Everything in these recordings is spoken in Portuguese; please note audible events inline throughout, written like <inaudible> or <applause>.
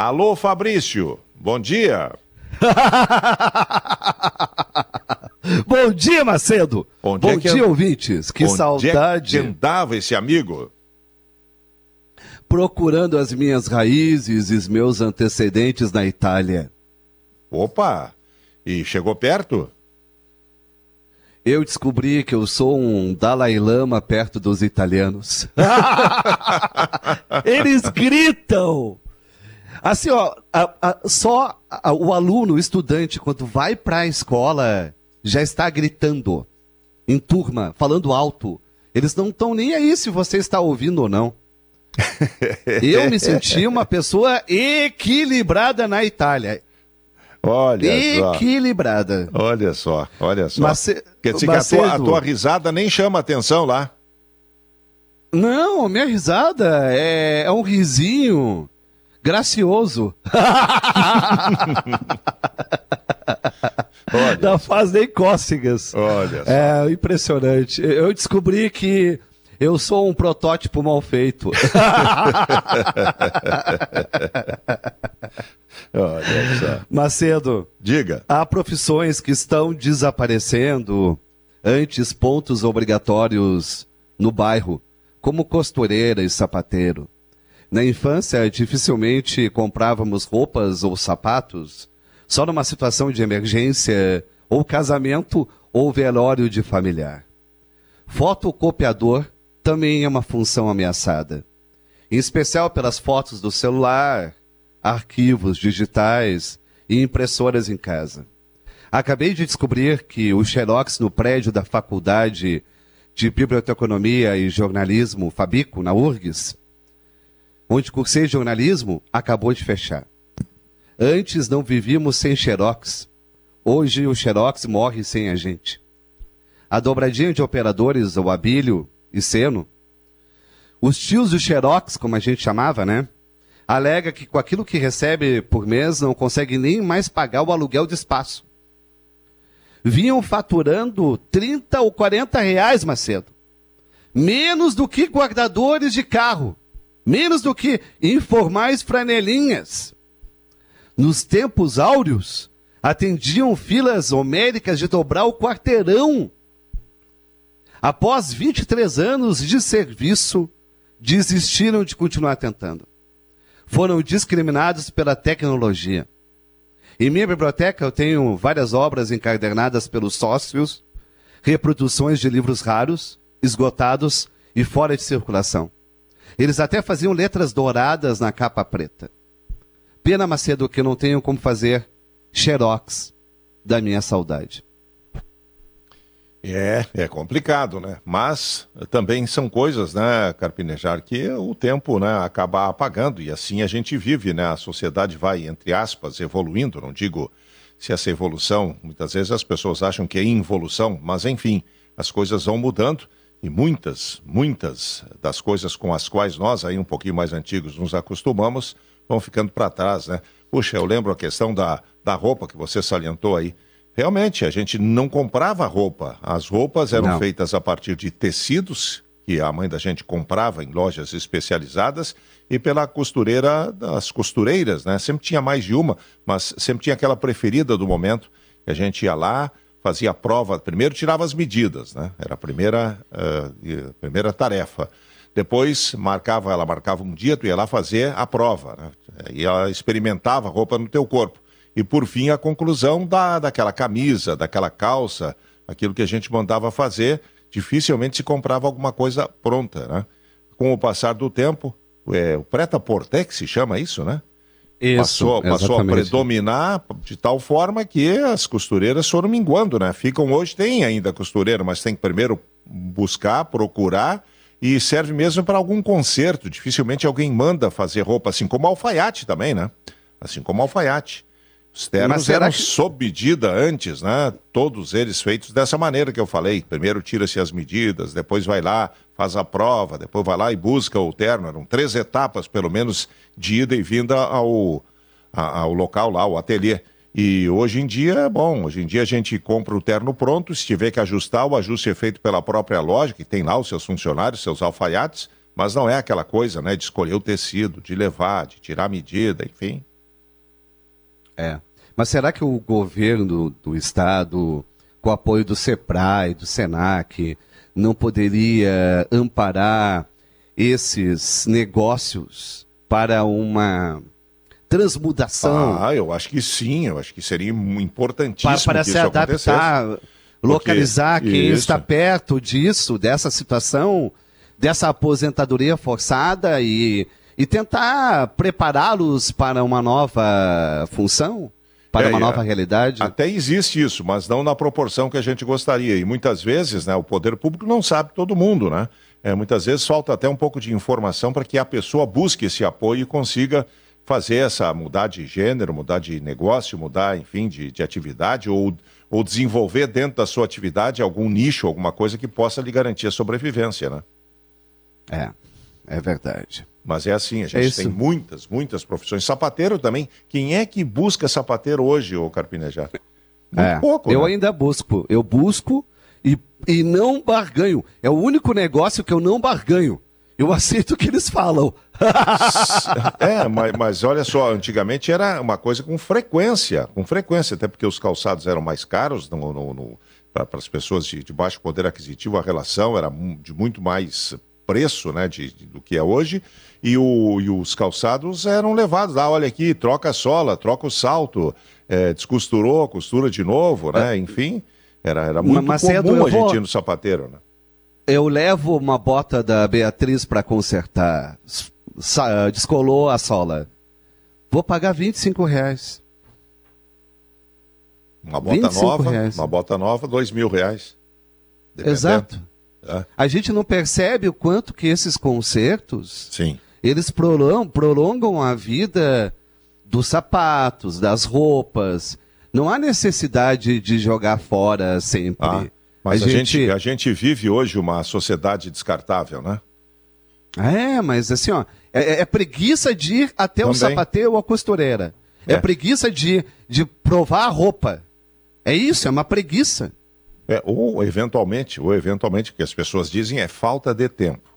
Alô, Fabrício. Bom dia. <laughs> Bom dia, Macedo. Onde Bom é dia, ouvintes. Que Onde saudade. É que andava esse amigo? Procurando as minhas raízes e os meus antecedentes na Itália. Opa! E chegou perto? Eu descobri que eu sou um Dalai Lama perto dos italianos. <laughs> <laughs> Eles gritam! Assim, ó, a- a- só a- o aluno, o estudante, quando vai pra escola, já está gritando em turma, falando alto. Eles não estão nem aí se você está ouvindo ou não. <laughs> Eu me senti uma pessoa equilibrada na Itália. Olha só. Equilibrada. Olha só, olha só. Mace- Quer dizer que a tua, a tua risada nem chama atenção lá. Não, minha risada é, é um risinho gracioso. <laughs> Olha, Não faz nem cócegas. olha só. É impressionante. Eu descobri que eu sou um protótipo mal feito. <laughs> Olha só. Macedo, Diga. há profissões que estão desaparecendo antes pontos obrigatórios no bairro, como costureira e sapateiro. Na infância, dificilmente comprávamos roupas ou sapatos, só numa situação de emergência, ou casamento ou velório de familiar. Fotocopiador também é uma função ameaçada, em especial pelas fotos do celular, arquivos digitais e impressoras em casa. Acabei de descobrir que o Xerox no prédio da Faculdade de Biblioteconomia e Jornalismo, Fabico, na URGS, onde cursei jornalismo, acabou de fechar. Antes não vivíamos sem Xerox. Hoje o Xerox morre sem a gente. A dobradinha de operadores, o Abílio e Seno, os tios do Xerox, como a gente chamava, né? Alega que com aquilo que recebe por mês não consegue nem mais pagar o aluguel de espaço. Vinham faturando 30 ou 40 reais, Macedo. Menos do que guardadores de carro. Menos do que informais franelinhas. Nos tempos áureos, atendiam filas homéricas de dobrar o quarteirão. Após 23 anos de serviço, desistiram de continuar tentando. Foram discriminados pela tecnologia. Em minha biblioteca eu tenho várias obras encadernadas pelos sócios, reproduções de livros raros, esgotados e fora de circulação. Eles até faziam letras douradas na capa preta. Pena, Macedo, que eu não tenho como fazer xerox da minha saudade. É, é complicado, né? Mas também são coisas, né, Carpinejar, que o tempo, né, acaba apagando e assim a gente vive, né? A sociedade vai, entre aspas, evoluindo. Não digo se essa evolução, muitas vezes as pessoas acham que é involução, mas enfim, as coisas vão mudando e muitas, muitas das coisas com as quais nós, aí um pouquinho mais antigos, nos acostumamos, vão ficando para trás, né? Puxa, eu lembro a questão da, da roupa que você salientou aí. Realmente, a gente não comprava roupa. As roupas eram Não. feitas a partir de tecidos que a mãe da gente comprava em lojas especializadas e pela costureira das costureiras, né? Sempre tinha mais de uma, mas sempre tinha aquela preferida do momento a gente ia lá, fazia a prova, primeiro tirava as medidas, né? Era a primeira, a primeira tarefa. Depois marcava, ela marcava um dia, tu ia lá fazer a prova, né? E ela experimentava a roupa no teu corpo. E por fim a conclusão da, daquela camisa, daquela calça, aquilo que a gente mandava fazer, dificilmente se comprava alguma coisa pronta, né? Com o passar do tempo, é, o preta-porter que se chama isso, né? Passou, passou a predominar de tal forma que as costureiras foram minguando, né? Ficam hoje, tem ainda costureira, mas tem que primeiro buscar, procurar e serve mesmo para algum concerto. Dificilmente alguém manda fazer roupa, assim como alfaiate também, né? Assim como alfaiate. Os ternos eram que- sob medida antes, né? Todos eles feitos dessa maneira que eu falei. Primeiro tira-se as medidas, depois vai lá, faz a prova, depois vai lá e busca o terno. Eram três etapas, pelo menos, de ida e vinda ao, a- ao local lá, o ateliê. E hoje em dia, bom, hoje em dia a gente compra o terno pronto, se tiver que ajustar, o ajuste é feito pela própria loja, que tem lá os seus funcionários, seus alfaiates, mas não é aquela coisa, né, de escolher o tecido, de levar, de tirar a medida, enfim. É. Mas será que o governo do estado, com o apoio do SEPRAE, do SENAC, não poderia amparar esses negócios para uma transmudação? Ah, eu acho que sim, eu acho que seria importantíssimo para, para se adaptar, localizar quem isso. está perto disso, dessa situação, dessa aposentadoria forçada e, e tentar prepará-los para uma nova função, para É, uma é. nova realidade. Até existe isso, mas não na proporção que a gente gostaria. E muitas vezes, né, o poder público não sabe todo mundo, né? É, muitas vezes falta até um pouco de informação para que a pessoa busque esse apoio e consiga fazer essa mudar de gênero, mudar de negócio, mudar, enfim, de, de atividade ou, ou desenvolver dentro da sua atividade algum nicho, alguma coisa que possa lhe garantir a sobrevivência, né? É, é verdade. Mas é assim, a É gente isso. tem muitas, muitas profissões. Sapateiro também. Quem é que busca sapateiro hoje, ô Carpinejar? Muito É, pouco, eu né? ainda busco. Eu busco e, e não barganho. É o único negócio que eu não barganho. Eu aceito o que eles falam. <laughs> É, mas, mas olha só, antigamente era uma coisa com frequência, com frequência, até porque os calçados eram mais caros no, no- no- para as pessoas de, de baixo poder aquisitivo, a relação era de muito mais preço né, de, de- do que é hoje, e, o- e os calçados eram levados, ah, olha aqui, troca a sola, troca o salto, é, descosturou, costura de novo, né? Enfim, era, era muito Macedo, comum a gente vou- ir no sapateiro, né? Eu levo uma bota da Beatriz para consertar. Descolou a sola. Vou pagar 25 reais. Uma bota 25 nova, reais. uma bota nova, dois mil reais. Dependendo. Exato. É, A gente não percebe o quanto que esses concertos, sim. eles prolongam, prolongam a vida dos sapatos, das roupas. Não há necessidade de jogar fora sempre. Ah, mas a, gente... a gente vive hoje uma sociedade descartável, né? É, mas assim, ó, é, é preguiça de ir até o Também. sapateiro ou a costureira. É, É. preguiça de, de provar a roupa. É isso, é uma preguiça. É, ou eventualmente, ou eventualmente, que as pessoas dizem é falta de tempo.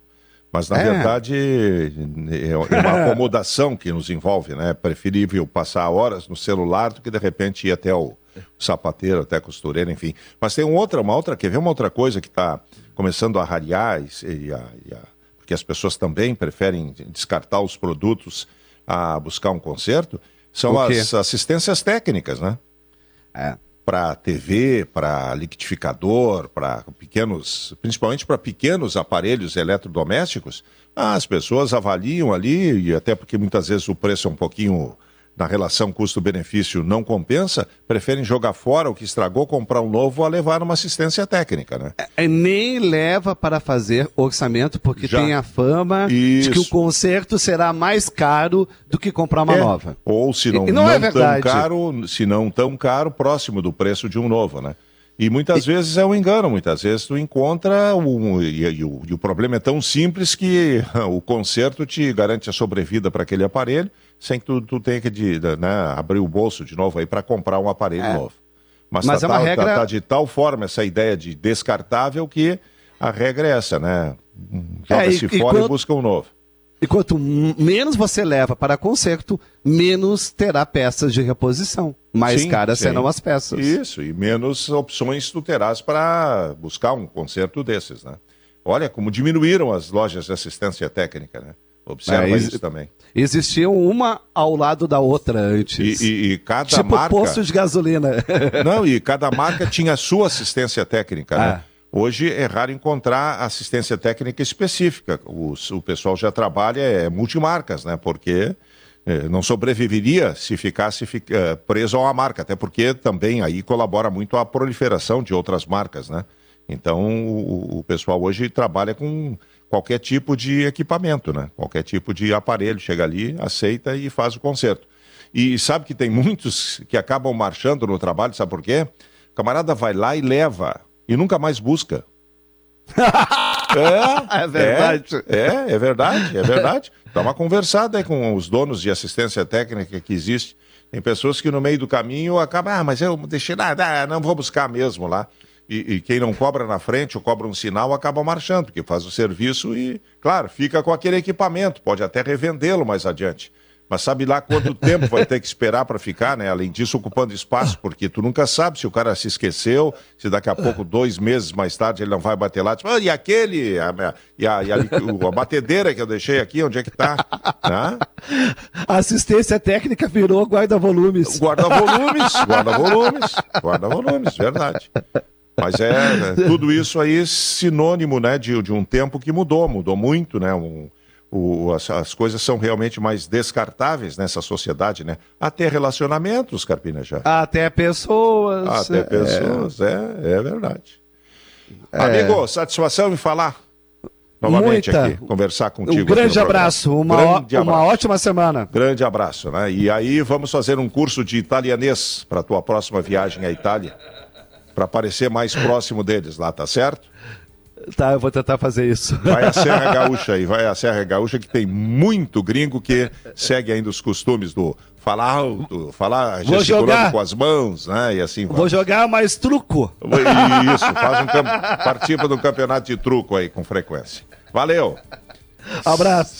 Mas na É. verdade é é uma <laughs> acomodação que nos envolve, né? É preferível passar horas no celular do que de repente ir até o sapateiro, até a costureira, enfim. Mas tem um outra, uma outra, quer ver uma outra coisa que está começando a rarear e, e a- e a- porque as pessoas também preferem descartar os produtos a buscar um conserto, são as assistências técnicas, né? É. para TV, para liquidificador, para pequenos, principalmente para pequenos aparelhos eletrodomésticos, as pessoas avaliam ali, e até porque muitas vezes o preço é um pouquinho na relação custo-benefício não compensa, preferem jogar fora o que estragou, comprar um novo a levar numa assistência técnica, né? É, nem leva para fazer orçamento, porque Já. tem a fama de que o Isso. conserto será mais caro do que comprar uma É. nova. Ou se não, E não não, é tão caro, se não tão caro, próximo do preço de um novo, né? E muitas vezes é um engano, muitas vezes tu encontra um, e, e o, e o problema é tão simples que <laughs> o conserto te garante a sobrevida para aquele aparelho, sem que tu, tu tenha que de, né, abrir o bolso de novo aí para comprar um aparelho É. novo. Mas, Mas tá, é uma tá- regra- tá- tá de tal forma essa ideia de descartável que a regra é essa, né? Joga-se É, e- e fora e quando- busca um novo. E quanto menos você leva para conserto, menos terá peças de reposição. Mais Sim, caras sim. serão as peças. Isso, e menos opções tu terás para buscar um conserto desses, né? Olha como diminuíram as lojas de assistência técnica, né? Observa É, isso também. Existiam uma ao lado da outra antes. E, e- e cada tipo marca. posto de gasolina. <laughs> Não, e cada marca tinha a sua assistência técnica, né? Ah. Hoje é raro encontrar assistência técnica específica. Os- o pessoal já trabalha é, multimarcas, né? Porque eh, não sobreviveria se ficasse fi- eh, preso a uma marca, até porque também aí colabora muito a proliferação de outras marcas, né? Então o, o pessoal hoje trabalha com qualquer tipo de equipamento, né? Qualquer tipo de aparelho, chega ali, aceita e faz o conserto. E sabe que tem muitos que acabam marchando no trabalho, sabe por quê? O camarada vai lá e leva e nunca mais busca. <laughs> É, É verdade. É, é, é verdade, é verdade. Dá uma conversada aí com os donos de assistência técnica que existe. Tem pessoas que no meio do caminho acabam, ah, mas eu deixei nada, ah, não vou buscar mesmo lá. E, e quem não cobra na frente ou cobra um sinal acaba marchando, porque faz o serviço e, claro, fica com aquele equipamento, pode até revendê-lo mais adiante. Mas sabe lá quanto <laughs> tempo vai ter que esperar para ficar, né? Além disso, ocupando espaço, porque tu nunca sabe se o cara se esqueceu, se daqui a pouco, dois meses mais tarde, ele não vai bater lá. Tipo, ah, e aquele? A, e a, e a, a, batedeira que eu deixei aqui, onde é que tá? Né? Assistência técnica virou guarda-volumes. Guarda-volumes, guarda-volumes, guarda-volumes, verdade. Mas é né, <laughs> tudo isso aí sinônimo né, de, de um tempo que mudou, mudou muito, né? Um, o, as, as, coisas são realmente mais descartáveis nessa sociedade, né? Até relacionamentos, Carpina, já. Até pessoas. Até é. pessoas, é, é, verdade. É. Amigo, satisfação em falar novamente Muita. aqui, conversar contigo. Um grande abraço, uma, grande abraço. uma ótima semana. Grande abraço, né? E aí vamos fazer um curso de italianês para a tua próxima viagem à Itália, para parecer mais próximo deles lá, tá certo? Tá, eu vou tentar fazer isso. Vai a Serra <laughs> Gaúcha aí, vai a Serra Gaúcha que tem muito gringo que segue ainda os costumes do falar alto, falar vou jogar com as mãos, né? E assim vai. Vou jogar mais truco. Isso, faz um camp... participa do campeonato de truco aí com frequência. Valeu. Abraço.